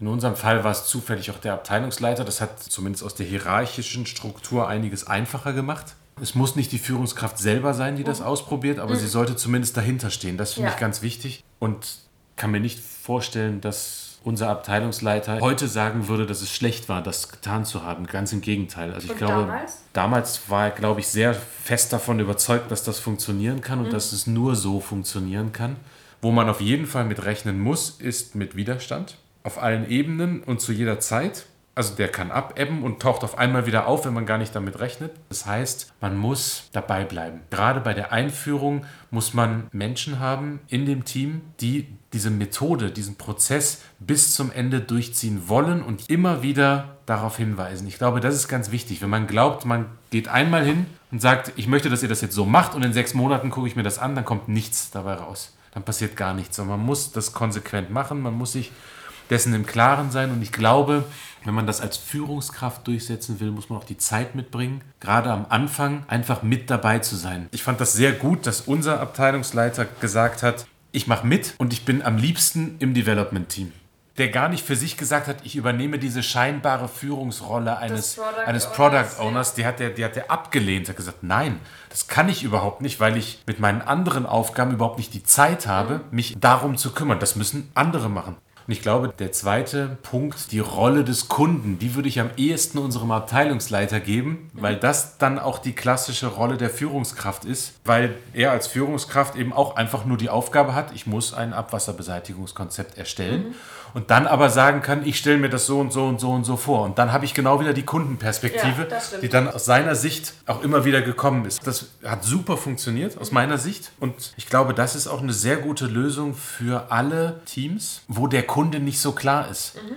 In unserem Fall war es zufällig auch der Abteilungsleiter. Das hat zumindest aus der hierarchischen Struktur einiges einfacher gemacht. Es muss nicht die Führungskraft selber sein, die das mhm. ausprobiert, aber mhm. sie sollte zumindest dahinter stehen. Das finde ja. ich ganz wichtig und kann mir nicht vorstellen, dass unser Abteilungsleiter heute sagen würde, dass es schlecht war, das getan zu haben. Ganz im Gegenteil. Also ich und glaube, damals? damals war er, glaube ich, sehr fest davon überzeugt, dass das funktionieren kann und mhm. dass es nur so funktionieren kann. Wo man auf jeden Fall mit rechnen muss, ist mit Widerstand. Auf allen Ebenen und zu jeder Zeit. Also der kann abebben und taucht auf einmal wieder auf, wenn man gar nicht damit rechnet. Das heißt, man muss dabei bleiben. Gerade bei der Einführung muss man Menschen haben in dem Team, die diese Methode, diesen Prozess bis zum Ende durchziehen wollen und immer wieder darauf hinweisen. Ich glaube, das ist ganz wichtig. Wenn man glaubt, man geht einmal hin und sagt, ich möchte, dass ihr das jetzt so macht und in sechs Monaten gucke ich mir das an, dann kommt nichts dabei raus. Dann passiert gar nichts. Und man muss das konsequent machen, man muss sich dessen im Klaren sein. Und ich glaube, wenn man das als Führungskraft durchsetzen will, muss man auch die Zeit mitbringen, gerade am Anfang einfach mit dabei zu sein. Ich fand das sehr gut, dass unser Abteilungsleiter gesagt hat, ich mache mit und ich bin am liebsten im Development-Team. der gar nicht für sich gesagt hat, ich übernehme diese scheinbare Führungsrolle eines Product, eines Product Owners, die, hat der, die hat der abgelehnt, hat gesagt, nein, das kann ich überhaupt nicht, weil ich mit meinen anderen Aufgaben überhaupt nicht die Zeit habe, mhm. mich darum zu kümmern. Das müssen andere machen. Und ich glaube, der zweite Punkt, die Rolle des Kunden, die würde ich am ehesten unserem Abteilungsleiter geben, weil das dann auch die klassische Rolle der Führungskraft ist, weil er als Führungskraft eben auch einfach nur die Aufgabe hat, ich muss ein Abwasserbeseitigungskonzept erstellen. Mhm und dann aber sagen kann, ich stelle mir das so und so und so und so vor. Und dann habe ich genau wieder die Kundenperspektive, ja, die dann aus seiner Sicht auch immer wieder gekommen ist. Das hat super funktioniert aus meiner Sicht und ich glaube, das ist auch eine sehr gute Lösung für alle Teams, wo der Kunde nicht so klar ist. Mhm.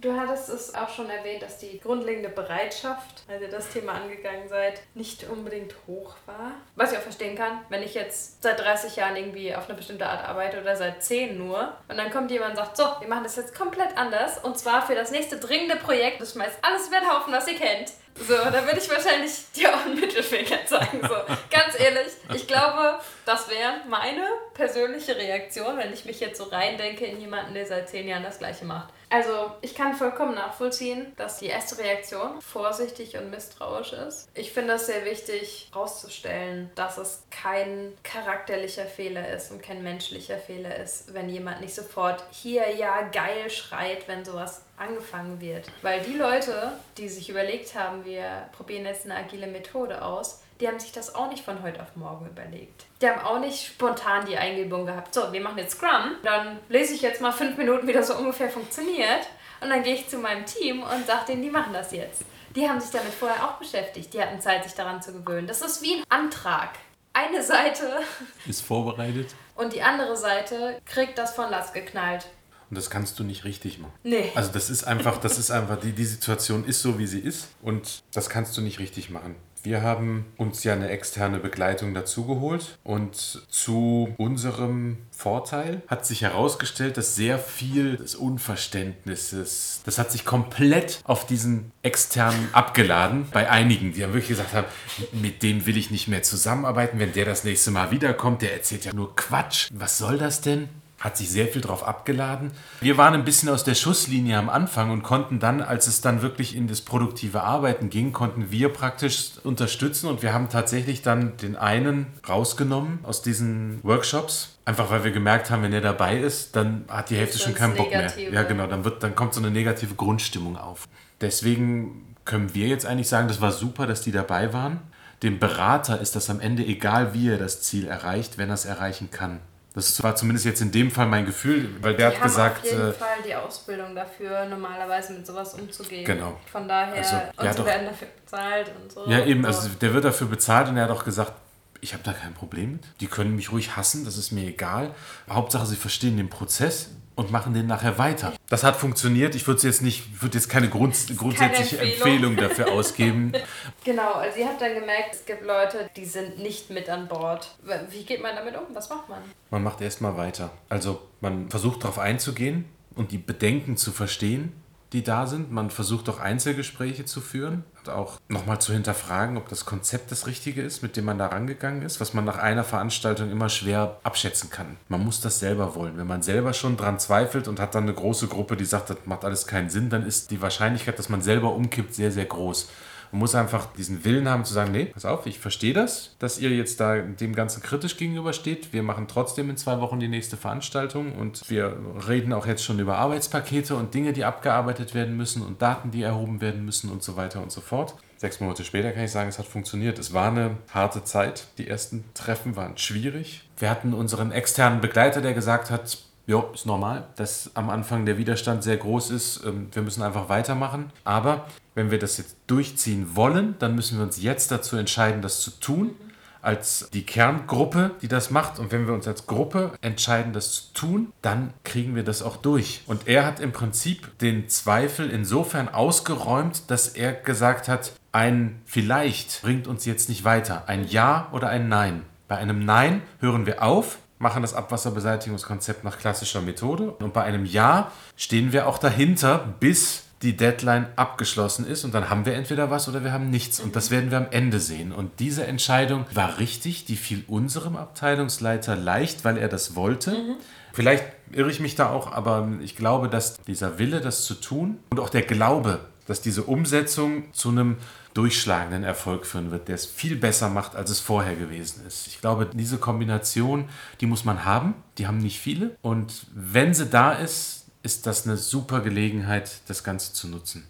Du hattest es auch schon erwähnt, dass die grundlegende Bereitschaft, als ihr das Thema angegangen seid, nicht unbedingt hoch war. Was ich auch verstehen kann, wenn ich jetzt seit 30 Jahren irgendwie auf eine bestimmte Art arbeite oder seit 10 nur und dann kommt jemand und sagt, so, wir machen das jetzt komplett anders und zwar für das nächste dringende Projekt, das schmeißt alles über den Haufen, was ihr kennt. So, da würde ich wahrscheinlich dir auch einen Mittelfinger zeigen. So, ganz ehrlich, ich glaube, das wäre meine persönliche Reaktion, wenn ich mich jetzt so reindenke in jemanden, der seit 10 Jahren das Gleiche macht. Also, ich kann vollkommen nachvollziehen, dass die erste Reaktion vorsichtig und misstrauisch ist. Ich finde es sehr wichtig, herauszustellen, dass es kein charakterlicher Fehler ist und kein menschlicher Fehler ist, wenn jemand nicht sofort hier ja geil schreit, wenn sowas angefangen wird. Weil die Leute, die sich überlegt haben, wir probieren jetzt eine agile Methode aus, die haben sich das auch nicht von heute auf morgen überlegt. Die haben auch nicht spontan die Eingebung gehabt, so, wir machen jetzt Scrum, dann lese ich jetzt mal fünf Minuten, wie das so ungefähr funktioniert und dann gehe ich zu meinem Team und sage denen, die machen das jetzt. Die haben sich damit vorher auch beschäftigt, die hatten Zeit, sich daran zu gewöhnen. Das ist wie ein Antrag. Eine Seite ist vorbereitet und die andere Seite kriegt das von Last geknallt. Und das kannst du nicht richtig machen. Nee. Also das ist einfach, das ist einfach, die, die Situation ist so, wie sie ist. Und das kannst du nicht richtig machen. Wir haben uns ja eine externe Begleitung dazugeholt und zu unserem Vorteil hat sich herausgestellt, dass sehr viel des Unverständnisses, das hat sich komplett auf diesen externen abgeladen bei einigen, die haben wirklich gesagt haben, mit dem will ich nicht mehr zusammenarbeiten, wenn der das nächste Mal wiederkommt, der erzählt ja nur Quatsch. Was soll das denn? Hat sich sehr viel drauf abgeladen. Wir waren ein bisschen aus der Schusslinie am Anfang und konnten dann, als es dann wirklich in das produktive Arbeiten ging, konnten wir praktisch unterstützen und wir haben tatsächlich dann den einen rausgenommen aus diesen Workshops. Einfach weil wir gemerkt haben, wenn er dabei ist, dann hat die Hälfte schon keinen Bock mehr. Ja, genau, dann, wird, dann kommt so eine negative Grundstimmung auf. Deswegen können wir jetzt eigentlich sagen, das war super, dass die dabei waren. Dem Berater ist das am Ende egal, wie er das Ziel erreicht, wenn er es erreichen kann. Das war zumindest jetzt in dem Fall mein Gefühl, weil der die hat gesagt. Auf jeden äh, Fall die Ausbildung dafür, normalerweise mit sowas umzugehen. Genau. Von daher, also, und sie werden dafür bezahlt und so. Ja, eben, also der wird dafür bezahlt und er hat auch gesagt, ich habe da kein Problem mit. Die können mich ruhig hassen, das ist mir egal. Hauptsache, sie verstehen den Prozess und machen den nachher weiter. Das hat funktioniert. Ich würde jetzt nicht, würde jetzt keine Grund, grundsätzliche keine Empfehlung. Empfehlung. dafür ausgeben. Genau, also ihr habt dann gemerkt, es gibt Leute, die sind nicht mit an Bord. Wie geht man damit um? Was macht man? Man macht erstmal weiter. Also man versucht darauf einzugehen und die Bedenken zu verstehen die da sind. Man versucht auch Einzelgespräche zu führen auch nochmal zu hinterfragen, ob das Konzept das richtige ist, mit dem man da rangegangen ist, was man nach einer Veranstaltung immer schwer abschätzen kann. Man muss das selber wollen. Wenn man selber schon dran zweifelt und hat dann eine große Gruppe, die sagt, das macht alles keinen Sinn, dann ist die Wahrscheinlichkeit, dass man selber umkippt, sehr, sehr groß. Man muss einfach diesen Willen haben zu sagen, nee, pass auf, ich verstehe das, dass ihr jetzt da dem Ganzen kritisch gegenübersteht. Wir machen trotzdem in zwei Wochen die nächste Veranstaltung und wir reden auch jetzt schon über Arbeitspakete und Dinge, die abgearbeitet werden müssen und Daten, die erhoben werden müssen und so weiter und so fort. Sechs Monate später kann ich sagen, es hat funktioniert. Es war eine harte Zeit. Die ersten Treffen waren schwierig. Wir hatten unseren externen Begleiter, der gesagt hat, ja, ist normal, dass am Anfang der Widerstand sehr groß ist. Ähm, wir müssen einfach weitermachen. Aber wenn wir das jetzt durchziehen wollen, dann müssen wir uns jetzt dazu entscheiden, das zu tun. Als die Kerngruppe, die das macht. Und wenn wir uns als Gruppe entscheiden, das zu tun, dann kriegen wir das auch durch. Und er hat im Prinzip den Zweifel insofern ausgeräumt, dass er gesagt hat, ein vielleicht bringt uns jetzt nicht weiter. Ein Ja oder ein Nein. Bei einem Nein hören wir auf, machen das Abwasserbeseitigungskonzept nach klassischer Methode. Und bei einem Ja stehen wir auch dahinter, bis die Deadline abgeschlossen ist und dann haben wir entweder was oder wir haben nichts und das werden wir am Ende sehen. Und diese Entscheidung war richtig, die fiel unserem Abteilungsleiter leicht, weil er das wollte. Mhm. Vielleicht irre ich mich da auch, aber ich glaube, dass dieser Wille, das zu tun und auch der Glaube, dass diese Umsetzung zu einem durchschlagenden Erfolg führen wird, der es viel besser macht, als es vorher gewesen ist. Ich glaube, diese Kombination, die muss man haben. Die haben nicht viele. Und wenn sie da ist, ist das eine super Gelegenheit, das Ganze zu nutzen.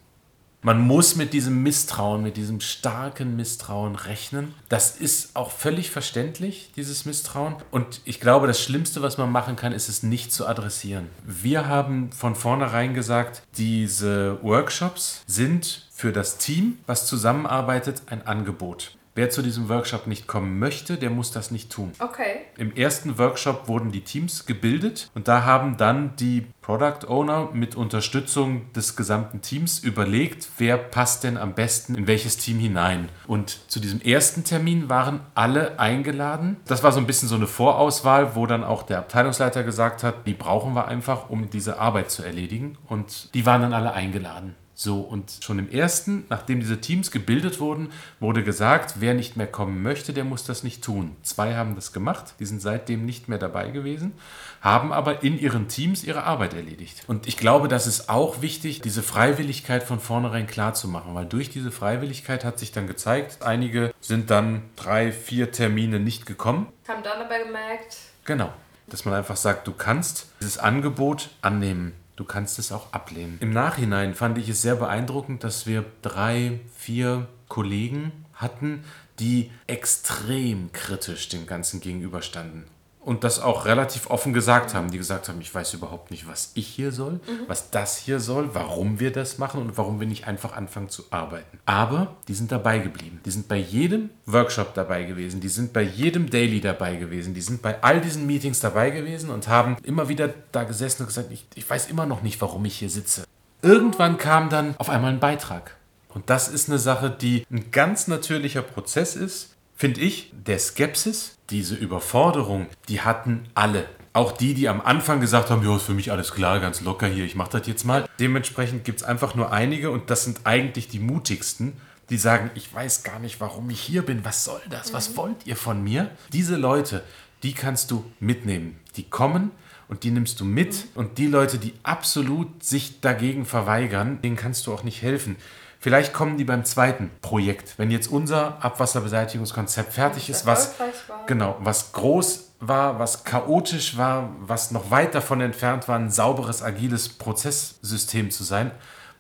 Man muss mit diesem Misstrauen, mit diesem starken Misstrauen rechnen. Das ist auch völlig verständlich, dieses Misstrauen. Und ich glaube, das Schlimmste, was man machen kann, ist es nicht zu adressieren. Wir haben von vornherein gesagt, diese Workshops sind für das Team, was zusammenarbeitet, ein Angebot. Wer zu diesem Workshop nicht kommen möchte, der muss das nicht tun. Okay. Im ersten Workshop wurden die Teams gebildet und da haben dann die Product Owner mit Unterstützung des gesamten Teams überlegt, wer passt denn am besten in welches Team hinein. Und zu diesem ersten Termin waren alle eingeladen. Das war so ein bisschen so eine Vorauswahl, wo dann auch der Abteilungsleiter gesagt hat, die brauchen wir einfach, um diese Arbeit zu erledigen. Und die waren dann alle eingeladen. So, und schon im ersten, nachdem diese Teams gebildet wurden, wurde gesagt, wer nicht mehr kommen möchte, der muss das nicht tun. Zwei haben das gemacht, die sind seitdem nicht mehr dabei gewesen, haben aber in ihren Teams ihre Arbeit erledigt. Und ich glaube, das ist auch wichtig, diese Freiwilligkeit von vornherein klar zu machen, weil durch diese Freiwilligkeit hat sich dann gezeigt, einige sind dann drei, vier Termine nicht gekommen. Haben dann aber gemerkt. Genau, dass man einfach sagt, du kannst dieses Angebot annehmen. Du kannst es auch ablehnen. Im Nachhinein fand ich es sehr beeindruckend, dass wir drei, vier Kollegen hatten, die extrem kritisch dem Ganzen gegenüberstanden und das auch relativ offen gesagt haben, die gesagt haben, ich weiß überhaupt nicht, was ich hier soll, mhm. was das hier soll, warum wir das machen und warum wir nicht einfach anfangen zu arbeiten. Aber die sind dabei geblieben. Die sind bei jedem Workshop dabei gewesen, die sind bei jedem Daily dabei gewesen, die sind bei all diesen Meetings dabei gewesen und haben immer wieder da gesessen und gesagt, ich, ich weiß immer noch nicht, warum ich hier sitze. Irgendwann kam dann auf einmal ein Beitrag. Und das ist eine Sache, die ein ganz natürlicher Prozess ist, finde ich, der Skepsis, diese Überforderung, die hatten alle. Auch die, die am Anfang gesagt haben, ja, ist für mich alles klar, ganz locker hier, ich mache das jetzt mal. Dementsprechend gibt es einfach nur einige und das sind eigentlich die mutigsten, die sagen, ich weiß gar nicht, warum ich hier bin, was soll das, was mhm. wollt ihr von mir? Diese Leute, die kannst du mitnehmen. Die kommen und die nimmst du mit mhm. und die Leute, die absolut sich dagegen verweigern, denen kannst du auch nicht helfen. Vielleicht kommen die beim zweiten Projekt, wenn jetzt unser Abwasserbeseitigungskonzept fertig ist, was genau, was groß war, was chaotisch war, was noch weit davon entfernt war, ein sauberes, agiles Prozesssystem zu sein.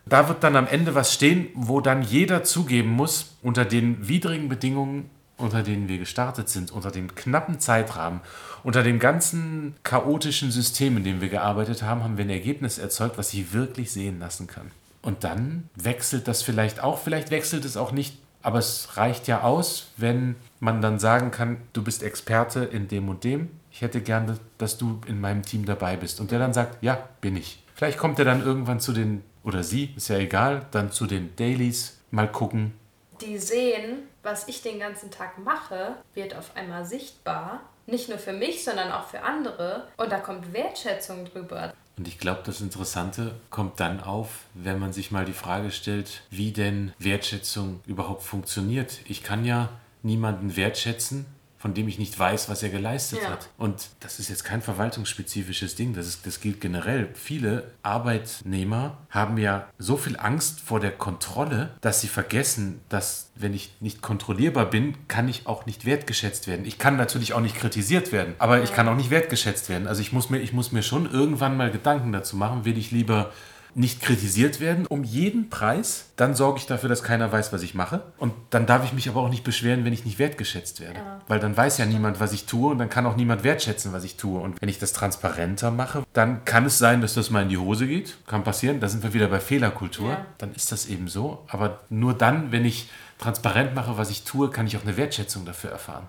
Da wird dann am Ende was stehen, wo dann jeder zugeben muss, unter den widrigen Bedingungen, unter denen wir gestartet sind, unter dem knappen Zeitrahmen, unter dem ganzen chaotischen System, in dem wir gearbeitet haben, haben wir ein Ergebnis erzeugt, was sich wirklich sehen lassen kann. Und dann wechselt das vielleicht auch, vielleicht wechselt es auch nicht, aber es reicht ja aus, wenn man dann sagen kann, du bist Experte in dem und dem. Ich hätte gerne, dass du in meinem Team dabei bist. Und der dann sagt, ja, bin ich. Vielleicht kommt er dann irgendwann zu den, oder sie, ist ja egal, dann zu den Dailies, mal gucken. Die sehen, was ich den ganzen Tag mache, wird auf einmal sichtbar. Nicht nur für mich, sondern auch für andere. Und da kommt Wertschätzung drüber. Und ich glaube, das Interessante kommt dann auf, wenn man sich mal die Frage stellt, wie denn Wertschätzung überhaupt funktioniert. Ich kann ja niemanden wertschätzen, von dem ich nicht weiß, was er geleistet ja. hat. Und das ist jetzt kein verwaltungsspezifisches Ding, das, ist, das gilt generell. Viele Arbeitnehmer haben ja so viel Angst vor der Kontrolle, dass sie vergessen, dass wenn ich nicht kontrollierbar bin, kann ich auch nicht wertgeschätzt werden. Ich kann natürlich auch nicht kritisiert werden, aber ich kann auch nicht wertgeschätzt werden. Also ich muss mir, ich muss mir schon irgendwann mal Gedanken dazu machen, will ich lieber nicht kritisiert werden um jeden Preis, dann sorge ich dafür, dass keiner weiß, was ich mache. Und dann darf ich mich aber auch nicht beschweren, wenn ich nicht wertgeschätzt werde. Ja. Weil dann weiß ja niemand, was ich tue und dann kann auch niemand wertschätzen, was ich tue. Und wenn ich das transparenter mache, dann kann es sein, dass das mal in die Hose geht. Kann passieren. Da sind wir wieder bei Fehlerkultur. Ja. Dann ist das eben so. Aber nur dann, wenn ich transparent mache, was ich tue, kann ich auch eine Wertschätzung dafür erfahren.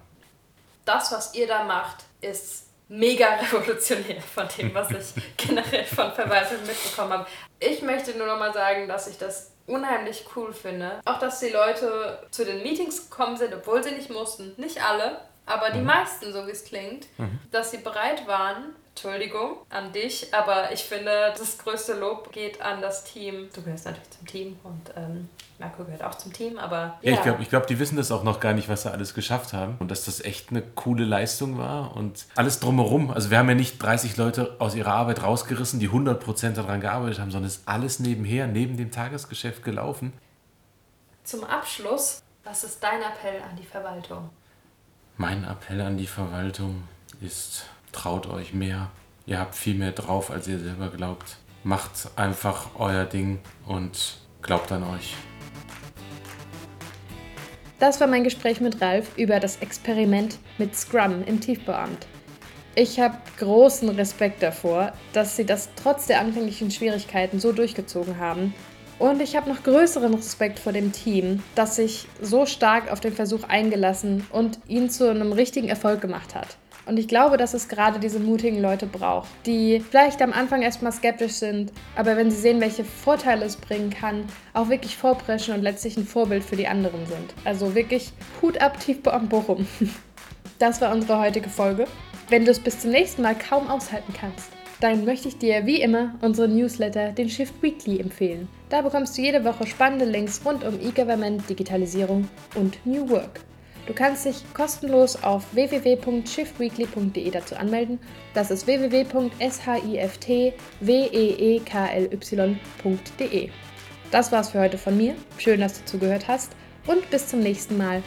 Das, was ihr da macht, ist mega revolutionär von dem, was ich generell von Verwaltung mitbekommen habe. Ich möchte nur noch mal sagen, dass ich das unheimlich cool finde. Auch, dass die Leute zu den Meetings gekommen sind, obwohl sie nicht mussten. Nicht alle, aber die mhm. meisten, so wie es klingt. Mhm. Dass sie bereit waren, Entschuldigung an dich, aber ich finde, das größte Lob geht an das Team. Du gehörst natürlich zum Team und ähm, Marco gehört auch zum Team, aber. Ja, ja ich glaube, ich glaub, die wissen das auch noch gar nicht, was sie alles geschafft haben und dass das echt eine coole Leistung war und alles drumherum. Also, wir haben ja nicht 30 Leute aus ihrer Arbeit rausgerissen, die 100% daran gearbeitet haben, sondern es ist alles nebenher, neben dem Tagesgeschäft gelaufen. Zum Abschluss, was ist dein Appell an die Verwaltung? Mein Appell an die Verwaltung ist, traut euch mehr. Ihr habt viel mehr drauf, als ihr selber glaubt. Macht einfach euer Ding und glaubt an euch. Das war mein Gespräch mit Ralf über das Experiment mit Scrum im Tiefbauamt. Ich habe großen Respekt davor, dass sie das trotz der anfänglichen Schwierigkeiten so durchgezogen haben. Und ich habe noch größeren Respekt vor dem Team, das sich so stark auf den Versuch eingelassen und ihn zu einem richtigen Erfolg gemacht hat. Und ich glaube, dass es gerade diese mutigen Leute braucht, die vielleicht am Anfang erstmal skeptisch sind, aber wenn sie sehen, welche Vorteile es bringen kann, auch wirklich vorpreschen und letztlich ein Vorbild für die anderen sind. Also wirklich Hut ab, Tiefbau am Bochum. Das war unsere heutige Folge. Wenn du es bis zum nächsten Mal kaum aushalten kannst, dann möchte ich dir wie immer unsere Newsletter, den Shift Weekly, empfehlen. Da bekommst du jede Woche spannende Links rund um E-Government, Digitalisierung und New Work. Du kannst dich kostenlos auf www.shiftweekly.de dazu anmelden. Das ist www.shiftweekly.de. Das war's für heute von mir. Schön, dass du zugehört hast und bis zum nächsten Mal.